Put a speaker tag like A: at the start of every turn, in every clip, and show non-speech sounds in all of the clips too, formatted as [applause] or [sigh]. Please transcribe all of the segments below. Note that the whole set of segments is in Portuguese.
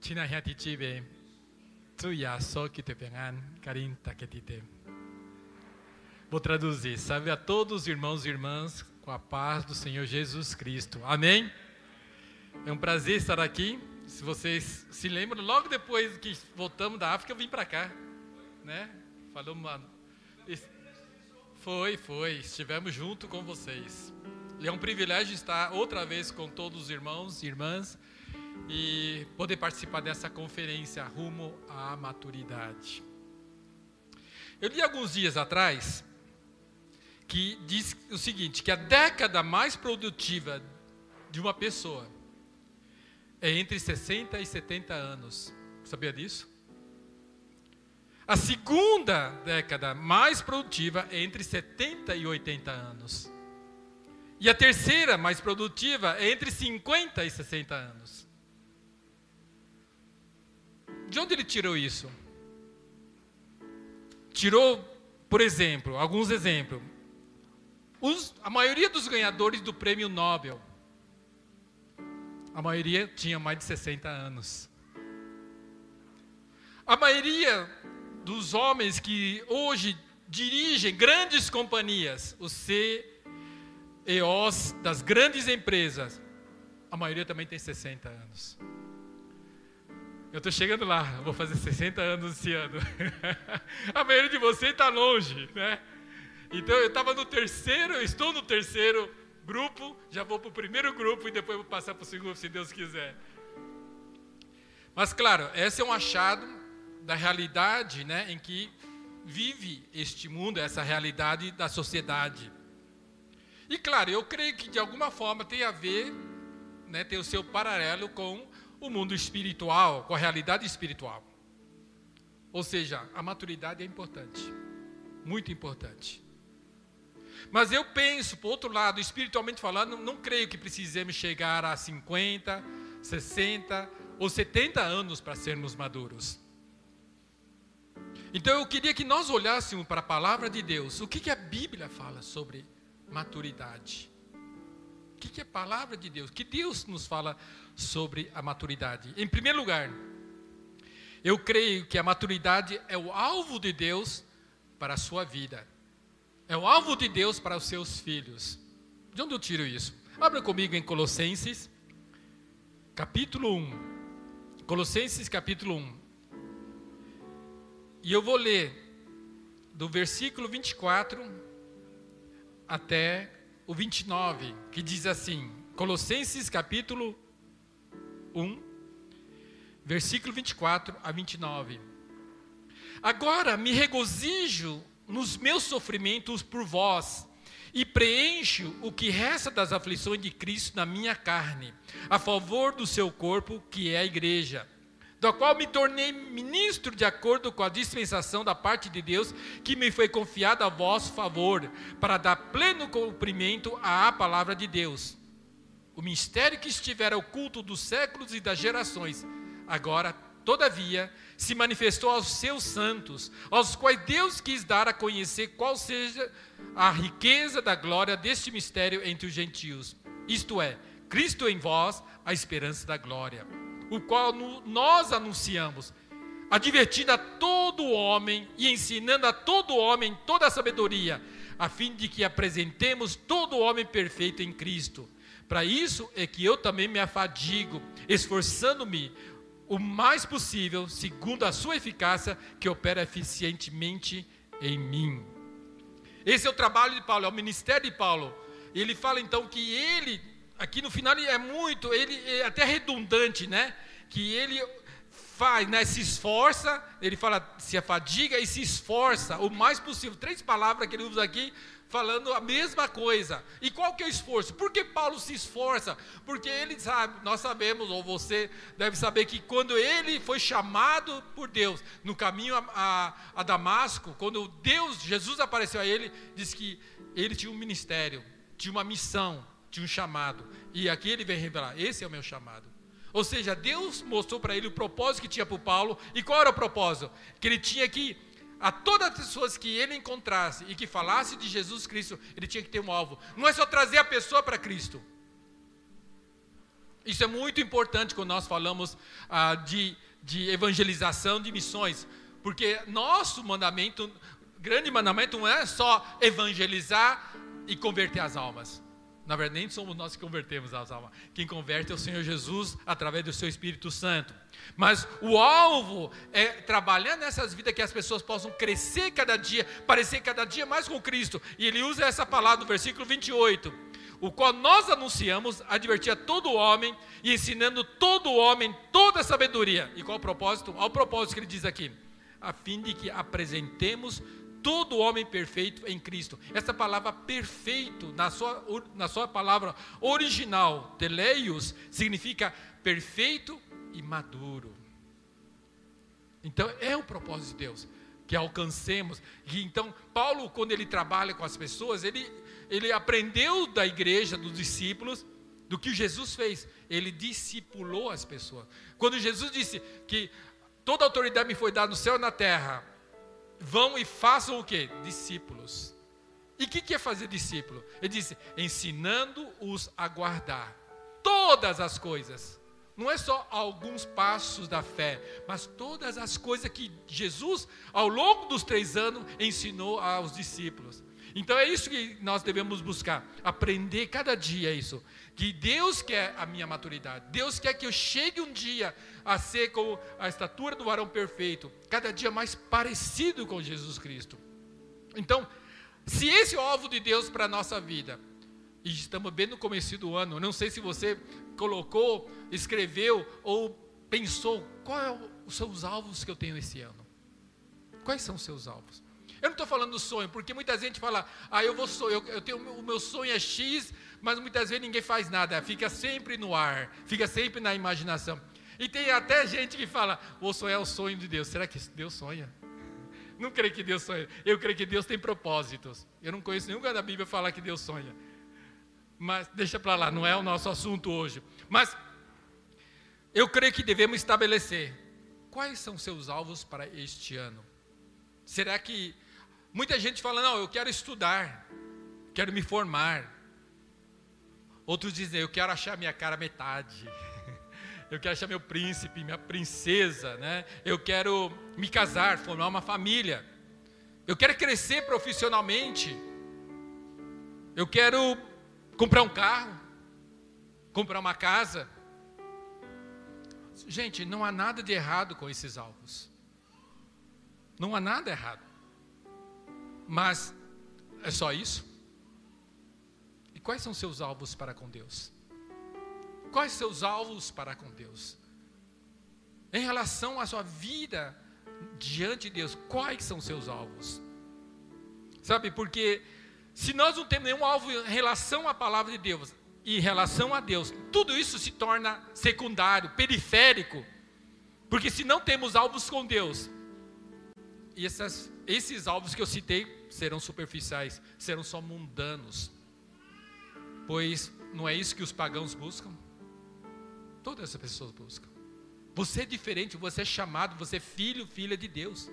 A: Tina hati chibe. Tu ya so que te pegan, carin taquetite. Vou traduzir. Salve a todos os irmãos e irmãs com a paz do Senhor Jesus Cristo. Amém? É um prazer estar aqui. Se vocês se lembram, logo depois que voltamos da África, eu vim para cá, né? Falou, mano. Foi, foi. Estivemos junto com vocês. E é um privilégio estar outra vez com todos os irmãos e irmãs e poder participar dessa conferência rumo à maturidade. Eu li alguns dias atrás que diz o seguinte, que a década mais produtiva de uma pessoa é entre 60 e 70 anos. Sabia disso? A segunda década mais produtiva é entre 70 e 80 anos. E a terceira mais produtiva é entre 50 e 60 anos. De onde ele tirou isso? Tirou, por exemplo, alguns exemplos. Os, a maioria dos ganhadores do prêmio Nobel, a maioria tinha mais de 60 anos. A maioria dos homens que hoje dirigem grandes companhias, os CEOs das grandes empresas, a maioria também tem 60 anos. Eu estou chegando lá, vou fazer 60 anos esse ano. [laughs] a maioria de vocês está longe, né? Então eu estava no terceiro, eu estou no terceiro grupo, já vou para o primeiro grupo e depois vou passar para o segundo, se Deus quiser. Mas claro, esse é um achado da realidade né, em que vive este mundo, essa realidade da sociedade. E claro, eu creio que de alguma forma tem a ver, né, tem o seu paralelo com o mundo espiritual, com a realidade espiritual. Ou seja, a maturidade é importante, muito importante. Mas eu penso, por outro lado, espiritualmente falando, não creio que precisemos chegar a 50, 60 ou 70 anos para sermos maduros. Então eu queria que nós olhássemos para a palavra de Deus. O que, que a Bíblia fala sobre maturidade? Que, que é a palavra de Deus? Que Deus nos fala sobre a maturidade. Em primeiro lugar, eu creio que a maturidade é o alvo de Deus para a sua vida. É o alvo de Deus para os seus filhos. De onde eu tiro isso? Abra comigo em Colossenses, capítulo 1. Colossenses, capítulo 1. E eu vou ler do versículo 24 até o 29, que diz assim: Colossenses, capítulo 1, versículo 24 a 29. Agora me regozijo nos meus sofrimentos por vós, e preencho o que resta das aflições de Cristo na minha carne, a favor do seu corpo, que é a igreja, do qual me tornei ministro de acordo com a dispensação da parte de Deus, que me foi confiada a vosso favor, para dar pleno cumprimento à palavra de Deus o mistério que estivera oculto dos séculos e das gerações, agora, todavia, se manifestou aos seus santos, aos quais Deus quis dar a conhecer qual seja a riqueza da glória deste mistério entre os gentios. Isto é, Cristo em vós, a esperança da glória, o qual nós anunciamos, advertindo a todo homem e ensinando a todo homem toda a sabedoria, a fim de que apresentemos todo homem perfeito em Cristo. Para isso é que eu também me afadigo, esforçando-me o mais possível, segundo a sua eficácia, que opera eficientemente em mim. Esse é o trabalho de Paulo, é o ministério de Paulo. Ele fala então que ele, aqui no final, é muito, ele é até redundante, né? Que ele faz, né, se esforça, ele fala, se afadiga e se esforça o mais possível. Três palavras que ele usa aqui falando a mesma coisa. E qual que é o esforço? Por que Paulo se esforça? Porque ele sabe, nós sabemos, ou você deve saber que quando ele foi chamado por Deus no caminho a, a, a Damasco, quando Deus, Jesus apareceu a ele, disse que ele tinha um ministério, tinha uma missão, tinha um chamado. E aqui ele vem revelar: esse é o meu chamado. Ou seja, Deus mostrou para ele o propósito que tinha para o Paulo. E qual era o propósito? Que ele tinha que a todas as pessoas que ele encontrasse e que falasse de Jesus Cristo, ele tinha que ter um alvo. Não é só trazer a pessoa para Cristo. Isso é muito importante quando nós falamos ah, de, de evangelização, de missões, porque nosso mandamento, grande mandamento, não é só evangelizar e converter as almas. Na verdade, nem somos nós que convertemos as almas. Quem converte é o Senhor Jesus através do seu Espírito Santo. Mas o alvo é trabalhar nessas vidas que as pessoas possam crescer cada dia, parecer cada dia mais com Cristo. E ele usa essa palavra no versículo 28, o qual nós anunciamos, advertir a todo homem e ensinando todo homem toda a sabedoria. E qual o propósito? Ao propósito que ele diz aqui, a fim de que apresentemos todo homem perfeito em Cristo. Essa palavra perfeito, na sua, na sua palavra original, teleios, significa perfeito e maduro. Então, é o propósito de Deus, que alcancemos. E, então, Paulo, quando ele trabalha com as pessoas, ele, ele aprendeu da igreja, dos discípulos, do que Jesus fez. Ele discipulou as pessoas. Quando Jesus disse que toda autoridade me foi dada no céu e na terra, vão e façam o que? Discípulos. E o que, que é fazer discípulo? Ele disse: ensinando-os a guardar todas as coisas. Não é só alguns passos da fé, mas todas as coisas que Jesus, ao longo dos três anos, ensinou aos discípulos. Então é isso que nós devemos buscar, aprender cada dia isso. Que Deus quer a minha maturidade, Deus quer que eu chegue um dia a ser com a estatura do varão perfeito, cada dia mais parecido com Jesus Cristo. Então, se esse é alvo de Deus para a nossa vida, e estamos bem no começo do ano, não sei se você colocou, escreveu ou pensou, qual é os seus alvos que eu tenho esse ano? Quais são os seus alvos? Eu não estou falando do sonho, porque muita gente fala, ah, eu vou sonhar, eu, eu tenho, o meu sonho é X, mas muitas vezes ninguém faz nada, fica sempre no ar, fica sempre na imaginação. E tem até gente que fala, vou sonhar o sonho de Deus. Será que Deus sonha? [laughs] Não creio que Deus sonha. Eu creio que Deus tem propósitos. Eu não conheço nenhum lugar da Bíblia falar que Deus sonha. Mas deixa para lá, não é o nosso assunto hoje. Mas eu creio que devemos estabelecer quais são seus alvos para este ano. Será que muita gente fala, não, eu quero estudar, quero me formar. Outros dizem, eu quero achar minha cara metade [laughs] eu quero achar meu príncipe, minha princesa, né? Eu quero me casar, formar uma família. Eu quero crescer profissionalmente. Eu quero comprar um carro, comprar uma casa. Gente, não há nada de errado com esses alvos. Não há nada errado. Mas é só isso? E quais são seus alvos para com Deus? Quais seus alvos para com Deus? Em relação à sua vida diante de Deus, quais são seus alvos? Sabe, porque se nós não temos nenhum alvo em relação à palavra de Deus e em relação a Deus, tudo isso se torna secundário, periférico. Porque se não temos alvos com Deus, e essas, esses alvos que eu citei serão superficiais, serão só mundanos. Pois não é isso que os pagãos buscam? Todas as pessoas buscam. Você é diferente, você é chamado, você é filho, filha de Deus.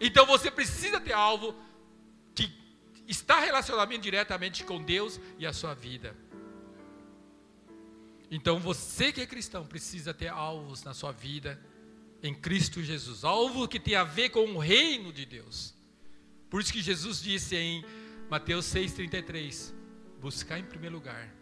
A: Então você precisa ter alvo que está relacionamento diretamente com Deus e a sua vida. Então você que é cristão precisa ter alvos na sua vida em Cristo Jesus, alvo que tem a ver com o reino de Deus. Por isso que Jesus disse em Mateus 6:33, buscar em primeiro lugar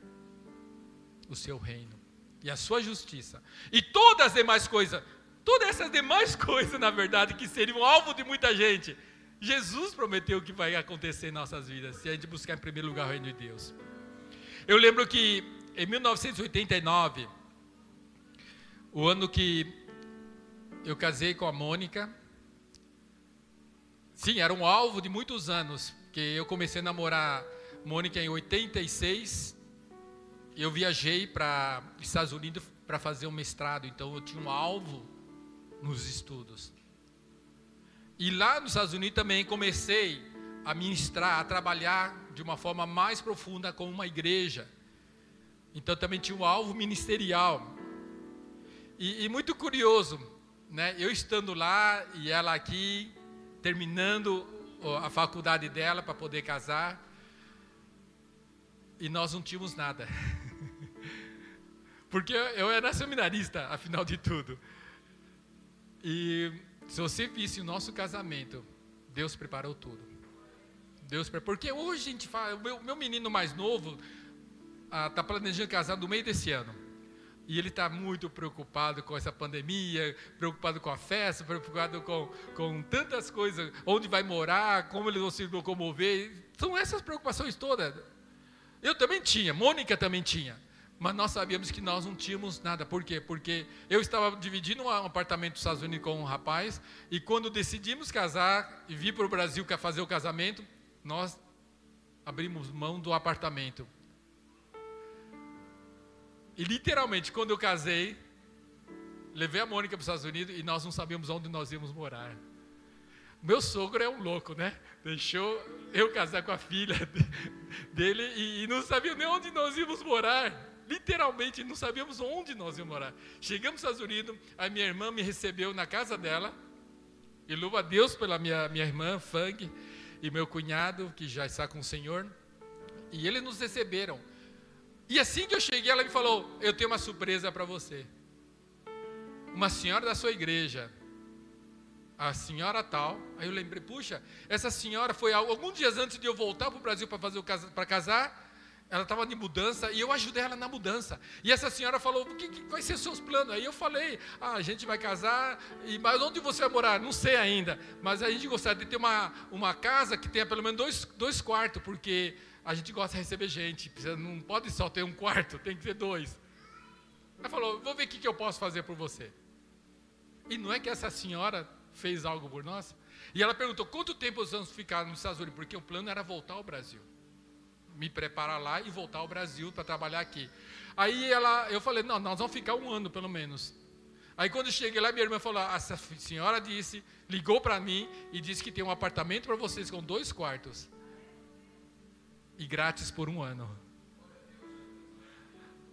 A: o seu reino e a sua justiça. E todas as demais coisas, todas essas demais coisas, na verdade, que seriam alvo de muita gente, Jesus prometeu que vai acontecer em nossas vidas, se a gente buscar em primeiro lugar o reino de Deus. Eu lembro que em 1989, o ano que eu casei com a Mônica, sim, era um alvo de muitos anos, que eu comecei a namorar Mônica em 86, eu viajei para os Estados Unidos para fazer um mestrado, então eu tinha um alvo nos estudos. E lá nos Estados Unidos também comecei a ministrar, a trabalhar de uma forma mais profunda com uma igreja. Então também tinha um alvo ministerial. E, e muito curioso, né? Eu estando lá e ela aqui terminando a faculdade dela para poder casar. E nós não tínhamos nada. [laughs] Porque eu era seminarista, afinal de tudo. E se você visse o nosso casamento, Deus preparou tudo. Deus preparou. Porque hoje a gente fala, o meu, meu menino mais novo está ah, planejando casar no meio desse ano. E ele está muito preocupado com essa pandemia, preocupado com a festa, preocupado com, com tantas coisas, onde vai morar, como eles vão se locomover. São essas preocupações todas. Eu também tinha, Mônica também tinha. Mas nós sabíamos que nós não tínhamos nada. Por quê? Porque eu estava dividindo um apartamento nos Estados Unidos com um rapaz, e quando decidimos casar e vir para o Brasil fazer o casamento, nós abrimos mão do apartamento. E literalmente, quando eu casei, levei a Mônica para os Estados Unidos e nós não sabíamos onde nós íamos morar. Meu sogro é um louco, né? Deixou eu casar com a filha dele e, não sabia nem onde nós íamos morar. Literalmente, não sabíamos onde nós íamos morar. Chegamos nos Estados Unidos, a minha irmã me recebeu na casa dela. E louva a Deus pela minha, minha irmã, Fang, e meu cunhado, que já está com o Senhor. E eles nos receberam. E assim que eu cheguei, ela me falou: Eu tenho uma surpresa para você. Uma senhora da sua igreja, a senhora tal. Aí eu lembrei: Puxa, essa senhora foi alguns dias antes de eu voltar para o Brasil para fazer para casar. Ela estava de mudança e eu ajudei ela na mudança. E essa senhora falou: o que, que vai ser seus planos? Aí eu falei: ah, a gente vai casar, e, mas onde você vai morar? Não sei ainda. Mas a gente gostaria de ter uma, uma casa que tenha pelo menos dois, dois quartos, porque a gente gosta de receber gente, não pode só ter um quarto, tem que ter dois. Ela falou: Vou ver o que eu posso fazer por você. E não é que essa senhora fez algo por nós? E ela perguntou: Quanto tempo nós vamos ficar nos Estados Unidos? Porque o plano era voltar ao Brasil. Me preparar lá e voltar ao Brasil para trabalhar aqui. Aí ela, eu falei: Não, nós vamos ficar um ano pelo menos. Aí quando cheguei lá, minha irmã falou: Essa senhora disse, ligou para mim e disse que tem um apartamento para vocês com dois quartos e grátis por um ano.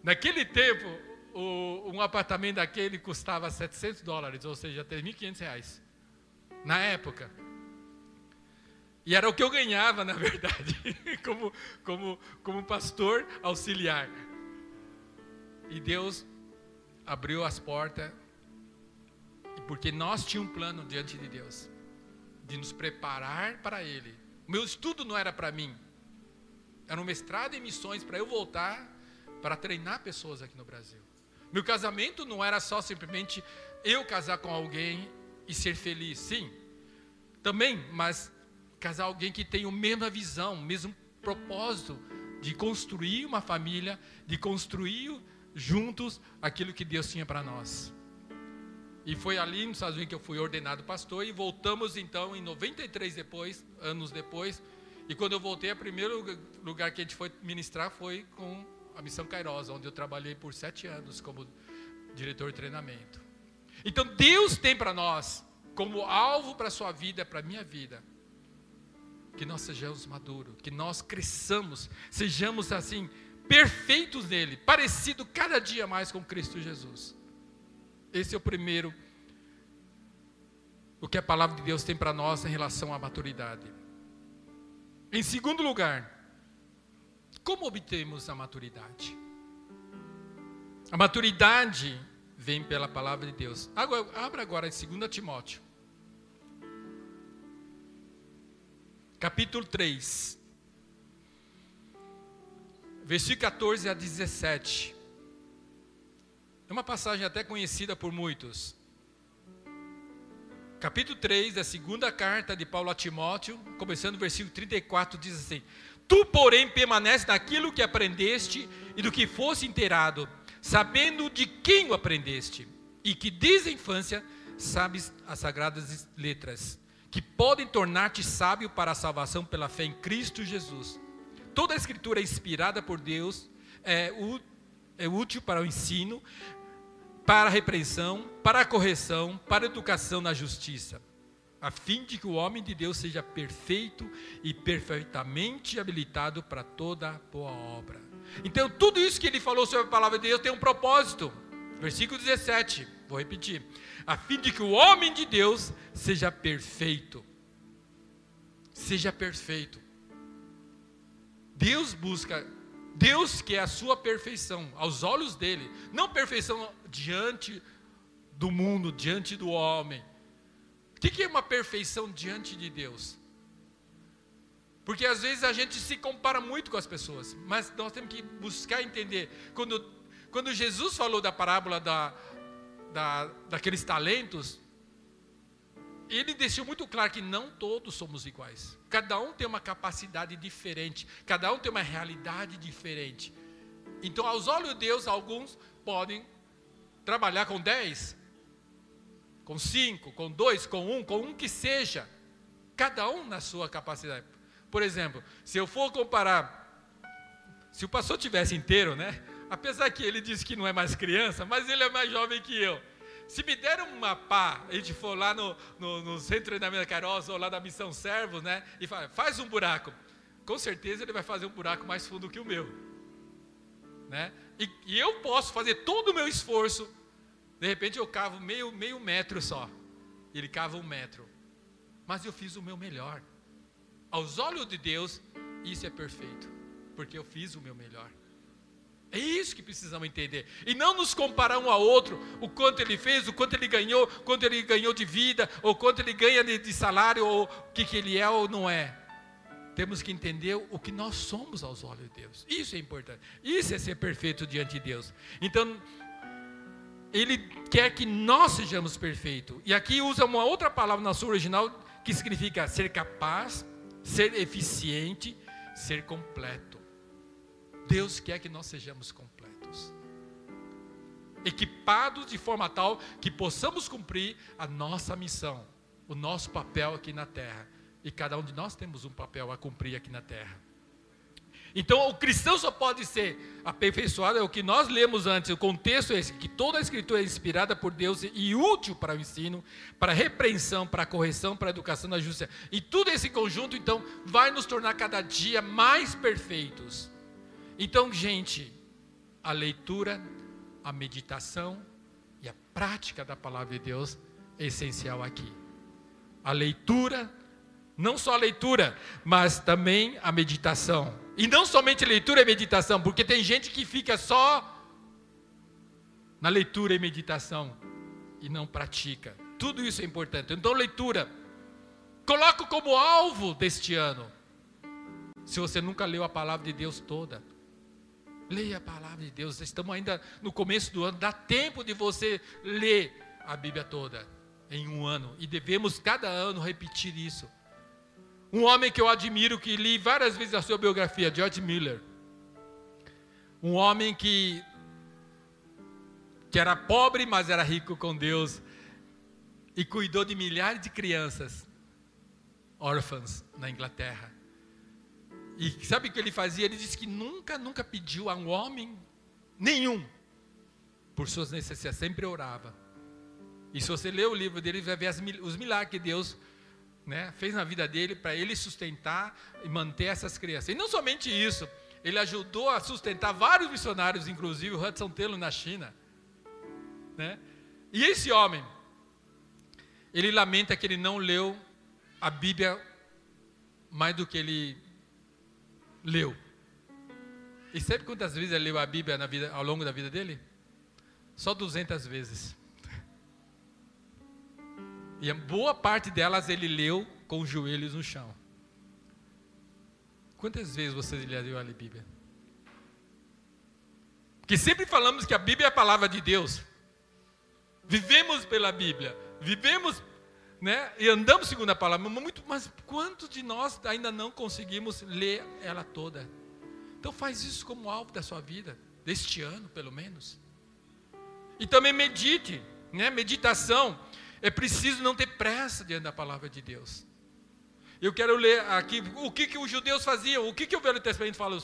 A: Naquele tempo, o, um apartamento daquele custava 700 dólares, ou seja, 3.500 reais. Na época. E era o que eu ganhava, na verdade, [laughs] como, como, como pastor auxiliar. E Deus abriu as portas, porque nós tínhamos um plano diante de Deus, de nos preparar para Ele. Meu estudo não era para mim, era um mestrado em missões para eu voltar para treinar pessoas aqui no Brasil. Meu casamento não era só simplesmente eu casar com alguém e ser feliz, sim, também, mas casar alguém que tem a mesma visão, o mesmo propósito de construir uma família, de construir juntos aquilo que Deus tinha para nós. E foi ali nos Estados Unidos que eu fui ordenado pastor e voltamos então em 93 depois, anos depois, e quando eu voltei, o primeiro lugar que a gente foi ministrar foi com a Missão Kairos, onde eu trabalhei por sete anos como diretor de treinamento. Então Deus tem para nós, como alvo para a sua vida, para a minha vida, que nós sejamos maduros, que nós cresçamos, sejamos assim, perfeitos nele, parecido cada dia mais com Cristo Jesus. Esse é o primeiro, o que a palavra de Deus tem para nós em relação à maturidade. Em segundo lugar, como obtemos a maturidade? A maturidade vem pela palavra de Deus. Agora, abra agora em 2 Timóteo. Capítulo 3. Versículo 14 a 17. É uma passagem até conhecida por muitos. Capítulo 3 da segunda carta de Paulo a Timóteo, começando no versículo 34, diz assim: Tu, porém, permanece naquilo que aprendeste e do que fosse inteirado, sabendo de quem o aprendeste, e que desde a infância sabes as sagradas letras, que podem tornar-te sábio para a salvação pela fé em Cristo Jesus. Toda a escritura é inspirada por Deus, é, é útil para o ensino, para a repreensão, para a correção, para a educação na justiça, a fim de que o homem de Deus seja perfeito e perfeitamente habilitado para toda boa obra. Então, tudo isso que ele falou sobre a palavra de Deus tem um propósito. Versículo 17, vou repetir: a fim de que o homem de Deus seja perfeito. Seja perfeito. Deus busca Deus quer a sua perfeição, aos olhos dele, não perfeição diante do mundo, diante do homem. O que é uma perfeição diante de Deus? Porque às vezes a gente se compara muito com as pessoas, mas nós temos que buscar entender. Quando, quando Jesus falou da parábola da, da, daqueles talentos, ele deixou muito claro que não todos somos iguais. Cada um tem uma capacidade diferente, cada um tem uma realidade diferente. Então, aos olhos de Deus, alguns podem trabalhar com 10, com 5, com 2, com 1, um, com um que seja. Cada um na sua capacidade. Por exemplo, se eu for comparar, se o pastor tivesse inteiro, né? Apesar que ele disse que não é mais criança, mas ele é mais jovem que eu. Se me der uma pá, a gente for lá no, no, no centro de treinamento da Carosa ou lá da Missão Servos, né? E fala, faz um buraco. Com certeza ele vai fazer um buraco mais fundo que o meu. Né? E, e eu posso fazer todo o meu esforço. De repente eu cavo meio, meio metro só. Ele cava um metro. Mas eu fiz o meu melhor. Aos olhos de Deus, isso é perfeito. Porque eu fiz o meu melhor. É isso que precisamos entender. E não nos comparar um ao outro, o quanto ele fez, o quanto ele ganhou, quanto ele ganhou de vida, ou quanto ele ganha de, salário, ou o que, que ele é ou não é. Temos que entender o que nós somos aos olhos de Deus. Isso é importante. Isso é ser perfeito diante de Deus. Então, ele quer que nós sejamos perfeitos. E aqui usa uma outra palavra na sua original que significa ser capaz, ser eficiente, ser completo. Deus quer que nós sejamos completos, equipados de forma tal que possamos cumprir a nossa missão, o nosso papel aqui na terra. E cada um de nós temos um papel a cumprir aqui na terra. Então, o cristão só pode ser aperfeiçoado, é o que nós lemos antes, o contexto é esse, que toda a escritura é inspirada por Deus e útil para o ensino, para a repreensão, para a correção, para a educação da justiça. E tudo esse conjunto, então, vai nos tornar cada dia mais perfeitos. Então, gente, a leitura, a meditação e a prática da palavra de Deus é essencial aqui. A leitura, não só a leitura, mas também a meditação. E não somente leitura e meditação, porque tem gente que fica só na leitura e meditação e não pratica. Tudo isso é importante. Então, leitura. Coloco como alvo deste ano. Se você nunca leu a palavra de Deus toda, Leia a palavra de Deus. Estamos ainda no começo do ano. Dá tempo de você ler a Bíblia toda em um ano. E devemos cada ano repetir isso. Um homem que eu admiro, que li várias vezes a sua biografia, George Miller. Um homem que, que era pobre, mas era rico com Deus. E cuidou de milhares de crianças órfãs na Inglaterra. E sabe o que ele fazia? Ele disse que nunca, nunca pediu a um homem nenhum por suas necessidades, sempre orava. E se você ler o livro dele, vai ver as, os milagres que Deus né, fez na vida dele para ele sustentar e manter essas crianças. E não somente isso, ele ajudou a sustentar vários missionários, inclusive o Hudson Taylor na China. Né? E esse homem, ele lamenta que ele não leu a Bíblia mais do que ele leu. E sabe quantas vezes ele leu a Bíblia vida, ao longo da vida dele? Só 200 vezes. [laughs] E a boa parte delas ele leu com os joelhos no chão. Quantas vezes você leu a Bíblia? Porque sempre falamos que a Bíblia é a palavra de Deus. Vivemos pela Bíblia. Vivemos né? E andamos segundo a palavra, muito, mas quantos de nós ainda não conseguimos ler ela toda? Então faz isso como alvo da sua vida, deste ano pelo menos. E também medite, né? Meditação. É preciso não ter pressa diante da palavra de Deus. Eu quero ler aqui o que, que os judeus faziam, o que, que o Velho Testamento fala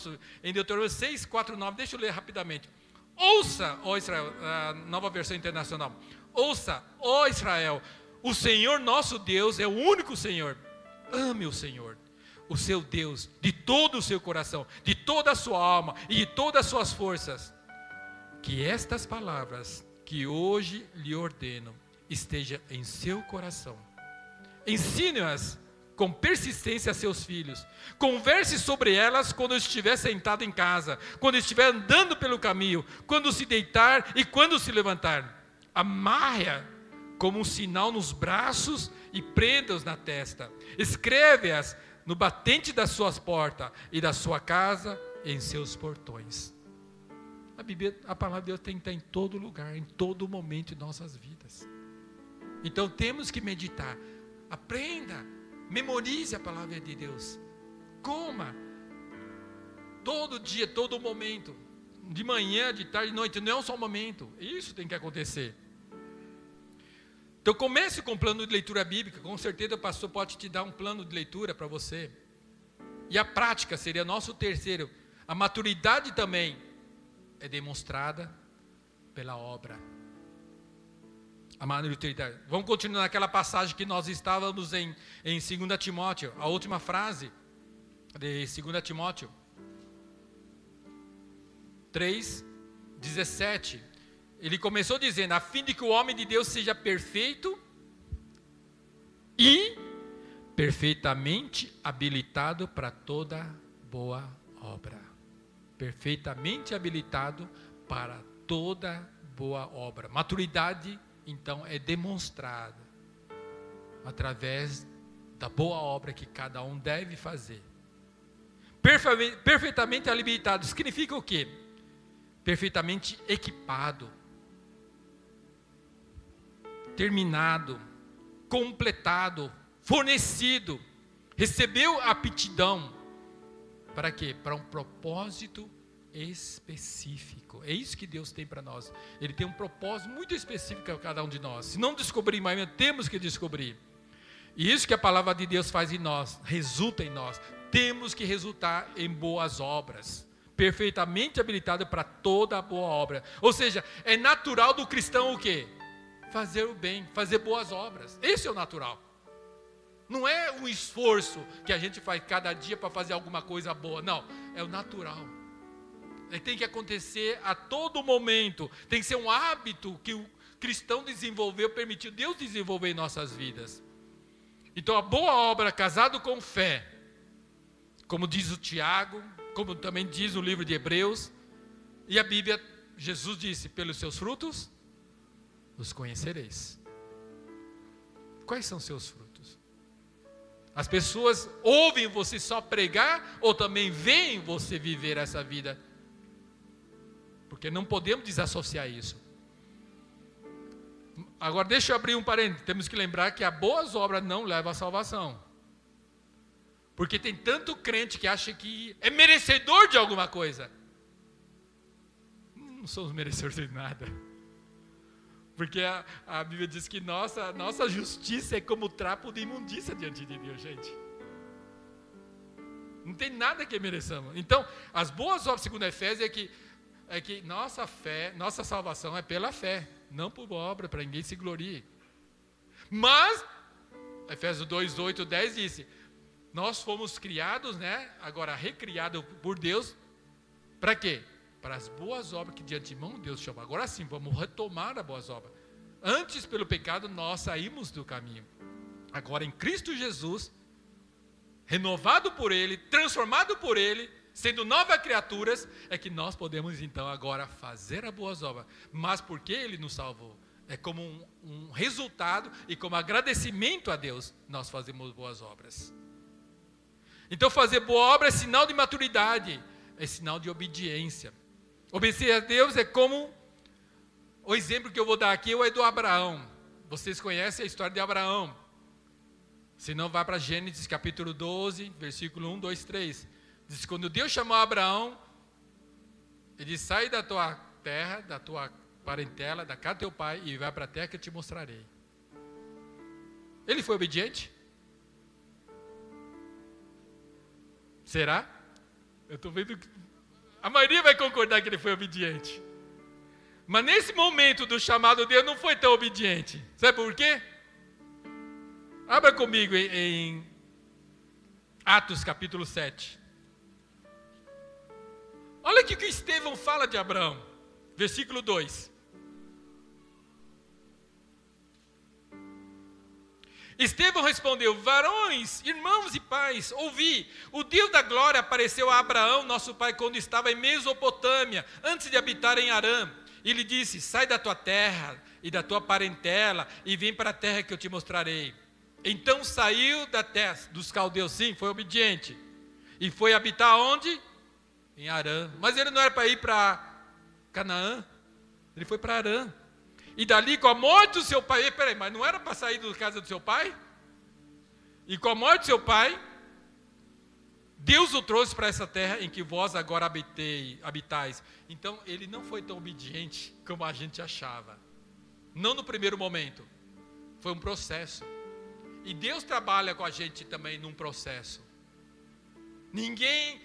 A: em Deuteronômio 6, 4, 9. Deixa eu ler rapidamente. Ouça, ó Israel, a nova versão internacional. Ouça, ó Israel, o Senhor nosso Deus é o único Senhor. Ame o Senhor, o seu Deus, de todo o seu coração, de toda a sua alma e de todas as suas forças. Que estas palavras que hoje lhe ordeno estejam em seu coração. Ensine-as com persistência a seus filhos. Converse sobre elas quando estiver sentado em casa, quando estiver andando pelo caminho, quando se deitar e quando se levantar. Amarre-a como um sinal nos braços e prenda-os na testa. Escreve-as no batente das suas portas e da sua casa em seus portões. A Bíblia, a palavra de Deus tem que estar em todo lugar, em todo momento de nossas vidas. Então temos que meditar. Aprenda, memorize a palavra de Deus. Coma. Todo dia, todo momento. De manhã, de tarde, de noite. Não é só um momento. Isso tem que acontecer. Então comece com um plano de leitura bíblica. Com certeza o pastor pode te dar um plano de leitura para você. E a prática seria nosso terceiro. A maturidade também é demonstrada pela obra. A maturidade. Vamos continuar naquela passagem que nós estávamos em, em 2 Timóteo, a última frase de 2 Timóteo 3, 17. Ele começou dizendo: a fim de que o homem de Deus seja perfeito e perfeitamente habilitado para toda boa obra. Perfeitamente habilitado para toda boa obra. Maturidade, então, é demonstrada através da boa obra que cada um deve fazer. Perfeitamente habilitado significa o quê? Perfeitamente equipado terminado, completado, fornecido, recebeu a aptidão. Para quê? Para um propósito específico. É isso que Deus tem para nós. Ele tem um propósito muito específico a cada um de nós. Se não descobrimos ainda, temos que descobrir. E isso que a palavra de Deus faz em nós, resulta em nós. Temos que resultar em boas obras. Perfeitamente habilitado para toda boa obra. Ou seja, é natural do cristão o quê? Fazer o bem, fazer boas obras. Esse é o natural. Não é um esforço que a gente faz cada dia para fazer alguma coisa boa. Não, é o natural. É, tem que acontecer a todo momento. Tem que ser um hábito que o cristão desenvolveu, permitiu Deus desenvolver em nossas vidas. Então, a boa obra casado com fé, como diz o Tiago, como também diz o livro de Hebreus, e a Bíblia, Jesus disse: pelos seus frutos os conhecereis. Quais são seus frutos? As pessoas ouvem você só pregar ou também veem você viver essa vida? Porque não podemos desassociar isso. Agora deixa eu abrir um parênteses. Temos que lembrar que a boas obras não levam à salvação. Porque tem tanto crente que acha que é merecedor de alguma coisa. Não somos merecedores de nada. Porque a, a Bíblia diz que nossa, nossa justiça é como trapo de imundícia diante de Deus, gente. Não tem nada que mereçamos. Então, as boas obras, segundo Efésios, é que, é que nossa fé, nossa salvação é pela fé, não por obra, para ninguém se glorie. Mas, Efésios 2, 8, 10 disse: Nós fomos criados, né? Agora recriados por Deus, para quê? Para as boas obras que de antemão Deus chamou. Agora sim, vamos retomar as boas obras. Antes, pelo pecado, nós saímos do caminho. Agora, em Cristo Jesus, renovado por Ele, transformado por Ele, sendo novas criaturas, é que nós podemos então agora fazer as boas obras. Mas porque Ele nos salvou? É como um, um resultado e como agradecimento a Deus, nós fazemos boas obras. Então, fazer boa obra é sinal de maturidade, é sinal de obediência. Obedecer a Deus é como o exemplo que eu vou dar aqui é do Abraão. Vocês conhecem a história de Abraão. Se não, vá para Gênesis capítulo 12, versículo 1, 2, 3. Diz: Quando Deus chamou Abraão, ele diz: Sai da tua terra, da tua parentela, da casa do teu pai, e vai para a terra que eu te mostrarei. Ele foi obediente? Será? Eu estou vendo que a maioria vai concordar que ele foi obediente. Mas nesse momento do chamado Deus não foi tão obediente. Sabe por quê? Abra comigo em, em Atos capítulo 7. Olha o que Estevão fala de Abraão. Versículo 2. Estevão respondeu: Varões, irmãos e pais, ouvi. O Deus da glória apareceu a Abraão, nosso pai, quando estava em Mesopotâmia, antes de habitar em Arã. E lhe disse: Sai da tua terra e da tua parentela e vem para a terra que eu te mostrarei. Então saiu da terra dos caldeus, sim, foi obediente. E foi habitar onde? Em Arã. Mas ele não era para ir para Canaã, ele foi para Arã. E dali, com a morte do seu pai, peraí, mas não era para sair da casa do seu pai? E com a morte do seu pai, Deus o trouxe para essa terra em que vós agora habitei, habitais. Então, ele não foi tão obediente como a gente achava. Não no primeiro momento. Foi um processo. E Deus trabalha com a gente também num processo. Ninguém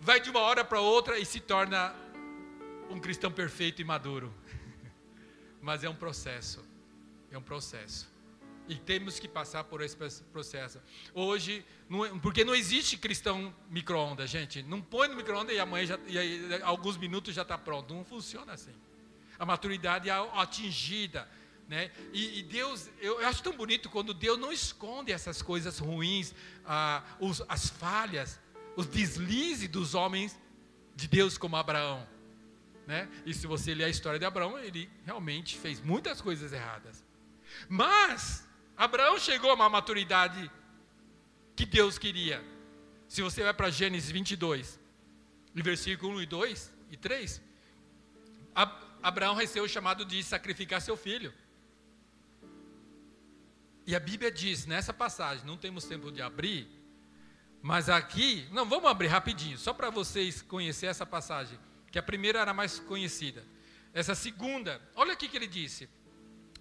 A: vai de uma hora para outra e se torna um cristão perfeito e maduro. Mas é um processo. É um processo. E temos que passar por esse processo. Hoje, não, é, porque não existe cristão micro-ondas, gente. Não põe no micro-ondas e amanhã, já, e aí, alguns minutos já está pronto. Não funciona assim. A maturidade é atingida. Né? E, e Deus, eu, acho tão bonito quando Deus não esconde essas coisas ruins, ah, os, as falhas, os deslizes dos homens de Deus como Abraão. Né? E se você ler a história de Abraão, ele realmente fez muitas coisas erradas. Mas Abraão chegou a uma maturidade que Deus queria. Se você vai para Gênesis 22, versículo 1 e 2 e 3, Abraão recebeu o chamado de sacrificar seu filho. E a Bíblia diz nessa passagem, não temos tempo de abrir, mas aqui, não, vamos abrir rapidinho, só para vocês conhecerem essa passagem, que a primeira era mais conhecida. Essa segunda, olha aqui que ele disse: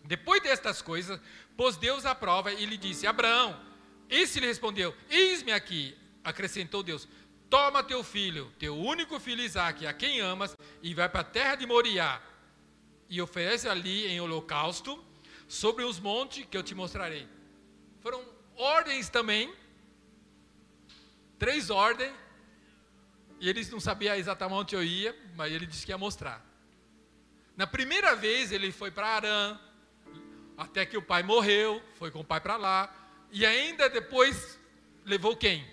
A: depois destas coisas, pôs Deus à prova e lhe disse: Abraão, esse lhe respondeu: Eis-me aqui. Acrescentou Deus: Toma teu filho, teu único filho Isaque, a quem amas, e vai para a terra de Moriá, e oferece ali em holocausto, sobre os montes que eu te mostrarei. Foram ordens também, três ordens, e eles não sabiam exatamente onde eu ia, mas ele disse que ia mostrar. Na primeira vez ele foi para Arã, até que o pai morreu, foi com o pai para lá, e ainda depois levou quem?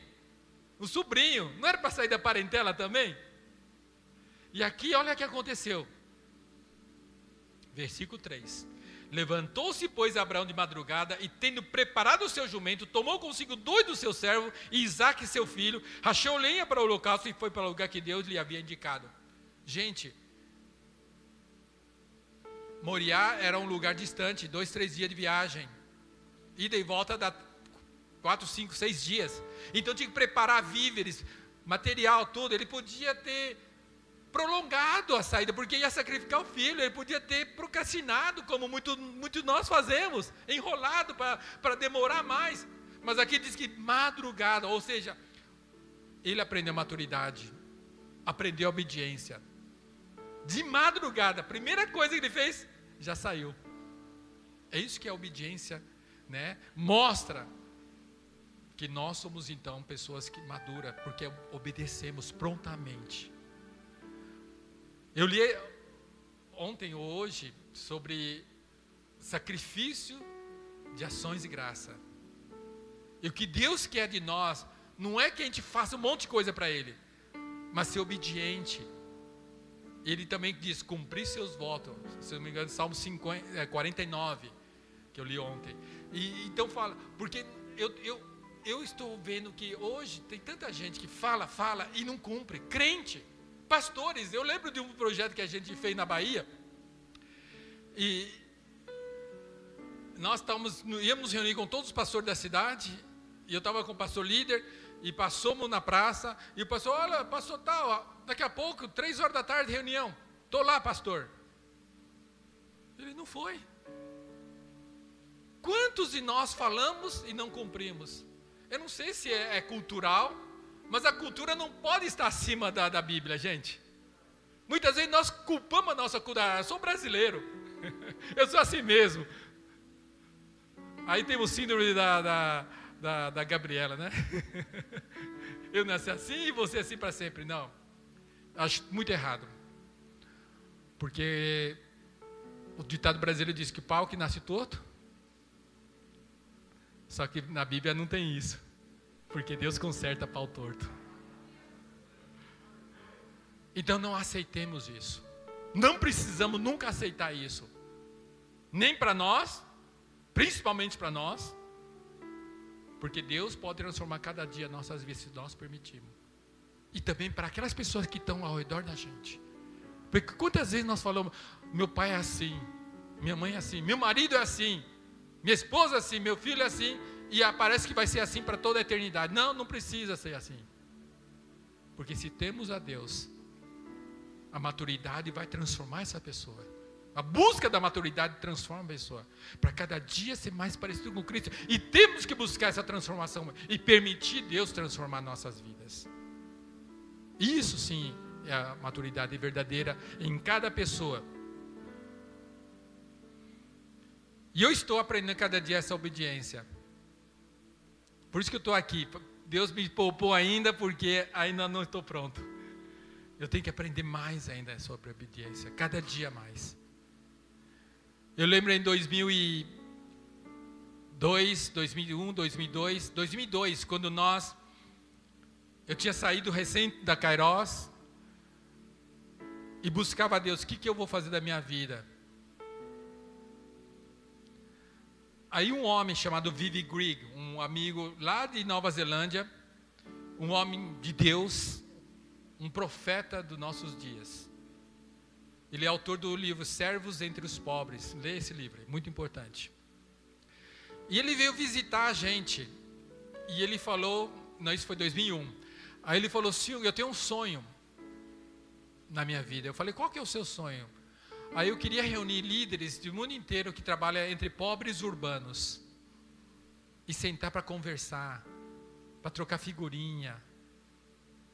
A: O sobrinho, não era para sair da parentela também? E aqui olha o que aconteceu. Versículo 3. Levantou-se, pois, Abraão de madrugada, e tendo preparado o seu jumento, tomou consigo dois dos seus servos, e Isaac, seu filho, rachou lenha para o holocausto e foi para o lugar que Deus lhe havia indicado. Gente, Moriá era um lugar distante, dois, três dias de viagem. Ida e volta dá quatro, cinco, seis dias. Então tinha que preparar víveres, material, tudo. Ele podia ter prolongado a saída, porque ia sacrificar o filho. Ele podia ter procrastinado, como muito, muito nós fazemos, enrolado para demorar mais. Mas aqui diz que madrugada, ou seja, ele aprendeu a maturidade, aprendeu a obediência. De madrugada, a primeira coisa que ele fez, já saiu. É isso que é obediência, né? Mostra que nós somos então pessoas que madura porque obedecemos prontamente. Eu li ontem ou hoje sobre sacrifício de ações de graça. E o que Deus quer de nós não é que a gente faça um monte de coisa para Ele, mas ser obediente ele também diz: cumprir seus votos. Se não me engano, Salmo 50, é, 49, que eu li ontem. E então fala, porque eu, eu, eu estou vendo que hoje tem tanta gente que fala, fala e não cumpre. Crente, pastores. Eu lembro de um projeto que a gente fez na Bahia. E nós estávamos, íamos reunir com todos os pastores da cidade. E eu estava com o pastor líder e passamos na praça, e o pastor, olha, pastor tal, daqui a pouco, três horas da tarde, reunião. Estou lá, pastor. Ele não foi. Quantos de nós falamos e não cumprimos? Eu não sei se é, é cultural, mas a cultura não pode estar acima da, da Bíblia, gente. Muitas vezes nós culpamos a nossa cultura. Eu sou brasileiro. [laughs] Eu sou assim mesmo. Aí tem o síndrome da, da da, da Gabriela, né? [laughs] Eu nasci assim e você assim para sempre. Não. Acho muito errado. Porque o ditado brasileiro diz que pau que nasce torto Só que na Bíblia não tem isso. Porque Deus conserta pau torto. Então não aceitemos isso. Não precisamos nunca aceitar isso. Nem para nós, principalmente para nós, porque Deus pode transformar cada dia nossas vidas se nós permitirmos. E também para aquelas pessoas que estão ao redor da gente. Porque quantas vezes nós falamos, meu pai é assim, minha mãe é assim, meu marido é assim, minha esposa é assim, meu filho é assim, e parece que vai ser assim para toda a eternidade. Não, não precisa ser assim. Porque se temos a Deus, a maturidade vai transformar essa pessoa. A busca da maturidade transforma a pessoa. Para cada dia ser mais parecido com Cristo. E temos que buscar essa transformação e permitir Deus transformar nossas vidas. Isso sim é a maturidade verdadeira em cada pessoa. E eu estou aprendendo cada dia essa obediência. Por isso que eu estou aqui. Deus me poupou ainda porque ainda não estou pronto. Eu tenho que aprender mais ainda sobre obediência, cada dia mais. Eu lembro em 2002, 2001, 2002, 2002, quando nós eu tinha saído recém da Kairos e buscava a Deus, o que, que eu vou fazer da minha vida? Aí um homem chamado Vivi Grigg, um amigo lá de Nova Zelândia, um homem de Deus, um profeta dos nossos dias. Ele é autor do livro Servos entre os Pobres. Lê esse livro, é muito importante. E ele veio visitar a gente. E ele falou, não, isso foi 2001. Aí ele falou, Sil, eu tenho um sonho na minha vida. Eu falei, qual que é o seu sonho? Aí eu queria reunir líderes do mundo inteiro que trabalham entre pobres urbanos. E sentar para conversar, para trocar figurinha,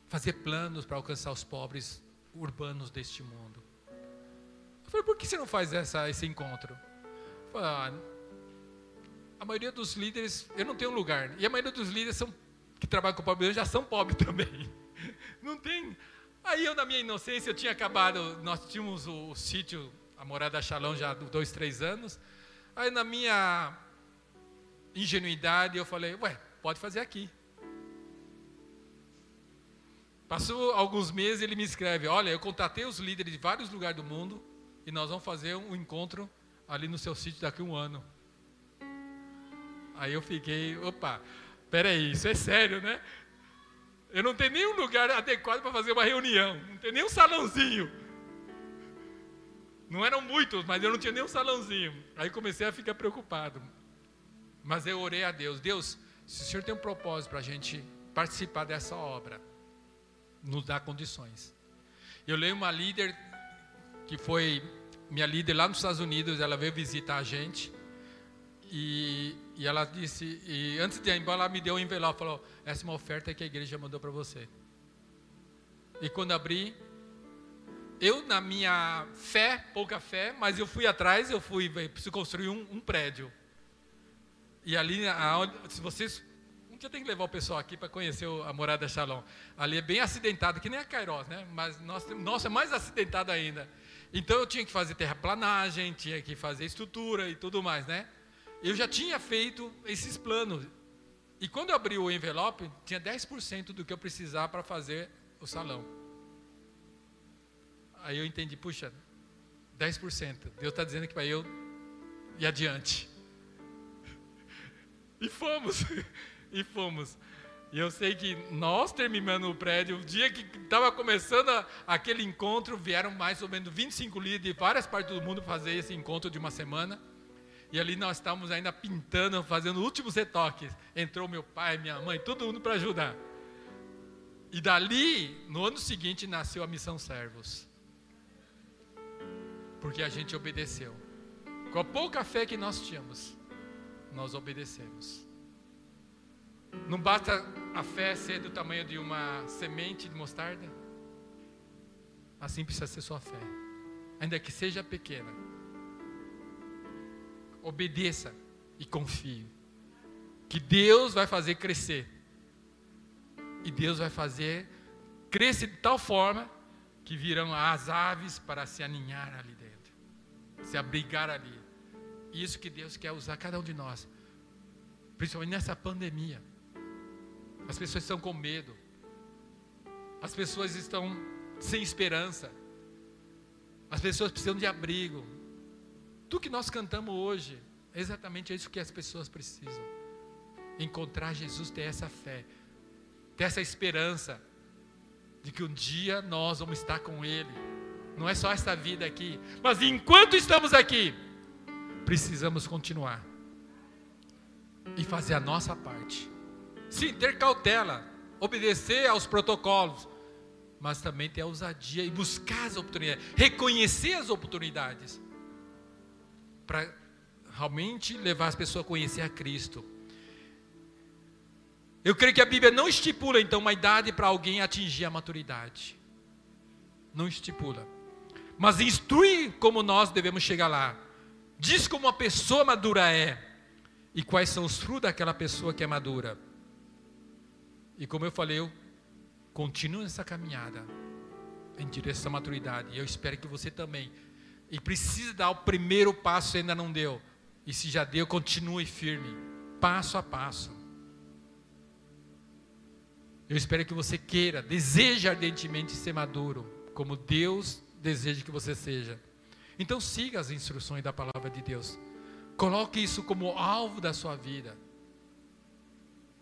A: fazer planos para alcançar os pobres urbanos deste mundo. Eu falei, por que você não faz essa, esse encontro? Falei, ah, a maioria dos líderes, eu não tenho lugar. E a maioria dos líderes são, que trabalham com pobres já são pobres [laughs] também. Não tem. Aí eu, na minha inocência, eu tinha acabado, nós tínhamos o, o sítio, a morada Chalão já há dois, três anos. Aí na minha ingenuidade eu falei, ué, pode fazer aqui. Passou alguns meses ele me escreve: Olha, eu contatei os líderes de vários lugares do mundo e nós vamos fazer um encontro ali no seu sítio daqui a um ano. Aí eu fiquei: opa, peraí, isso é sério, né? Eu não tenho nenhum lugar adequado para fazer uma reunião, não tenho nem um salãozinho. Não eram muitos, mas eu não tinha nem um salãozinho. Aí comecei a ficar preocupado. Mas eu orei a Deus: Deus, se o Senhor tem um propósito para a gente participar dessa obra, nos dá condições. Eu leio uma líder que foi minha líder lá nos Estados Unidos, ela veio visitar a gente e, e ela disse, e antes de ir embora, ela me deu um envelope, falou: essa é uma oferta que a igreja mandou para você. E quando abri, eu na minha fé, pouca fé, mas eu fui atrás, eu fui, preciso construir um, um prédio. E ali, se vocês dia tem que levar o pessoal aqui para conhecer a morada Shalom. Ali é bem acidentado, que nem a Kairos, né? Mas nossa, nossa, é mais acidentado ainda. Então eu tinha que fazer terraplanagem, tinha que fazer estrutura e tudo mais, né? Eu já tinha feito esses planos. E quando eu abri o envelope, tinha 10% do que eu precisava para fazer o salão. Aí eu entendi, puxa, 10%. Deus está dizendo que para eu ir adiante. [laughs] E fomos. [laughs] e fomos. E eu sei que nós terminando o prédio, o dia que estava começando a, aquele encontro, vieram mais ou menos 25 líderes de várias partes do mundo fazer esse encontro de uma semana. E ali nós estávamos ainda pintando, fazendo últimos retoques. Entrou meu pai, minha mãe, todo mundo para ajudar. E dali, no ano seguinte, nasceu a Missão Servos. Porque a gente obedeceu. Com a pouca fé que nós tínhamos, nós obedecemos. Não basta a fé ser do tamanho de uma semente de mostarda? Assim precisa ser sua fé, ainda que seja pequena. Obedeça e confie. Que Deus vai fazer crescer. E Deus vai fazer crescer de tal forma que virão as aves para se aninhar ali dentro, se abrigar ali. Isso que Deus quer usar cada um de nós Principalmente nessa pandemia. As pessoas estão com medo. As pessoas estão sem esperança. As pessoas precisam de abrigo. Tudo que nós cantamos hoje é exatamente isso que as pessoas precisam. Encontrar Jesus, ter essa fé, ter essa esperança de que um dia nós vamos estar com Ele. Não é só esta vida aqui, mas enquanto estamos aqui, precisamos continuar e fazer a nossa parte. Sim, ter cautela, obedecer aos protocolos, mas também ter a ousadia e buscar as oportunidades, reconhecer as oportunidades, para realmente levar as pessoas a conhecer a Cristo. Eu creio que a Bíblia não estipula então uma idade para alguém atingir a maturidade. Não estipula. Mas instrui como nós devemos chegar lá. Diz como uma pessoa madura é e quais são os frutos daquela pessoa que é madura. E como eu falei, eu continuo nessa caminhada em direção à maturidade. E eu espero que você também. E precisa dar o primeiro passo, ainda não deu. E se já deu, continue firme, passo a passo. Eu espero que você queira, deseje ardentemente ser maduro, como Deus deseja que você seja. Então siga as instruções da palavra de Deus. Coloque isso como alvo da sua vida.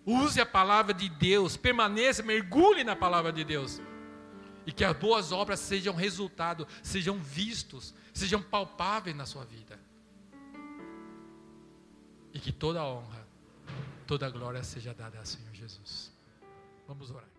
A: Use a palavra de Deus, permaneça, mergulhe na palavra de Deus. E que as boas obras sejam resultado, sejam vistos, sejam palpáveis na sua vida. E que toda honra, toda glória seja dada ao Senhor Jesus. Vamos orar.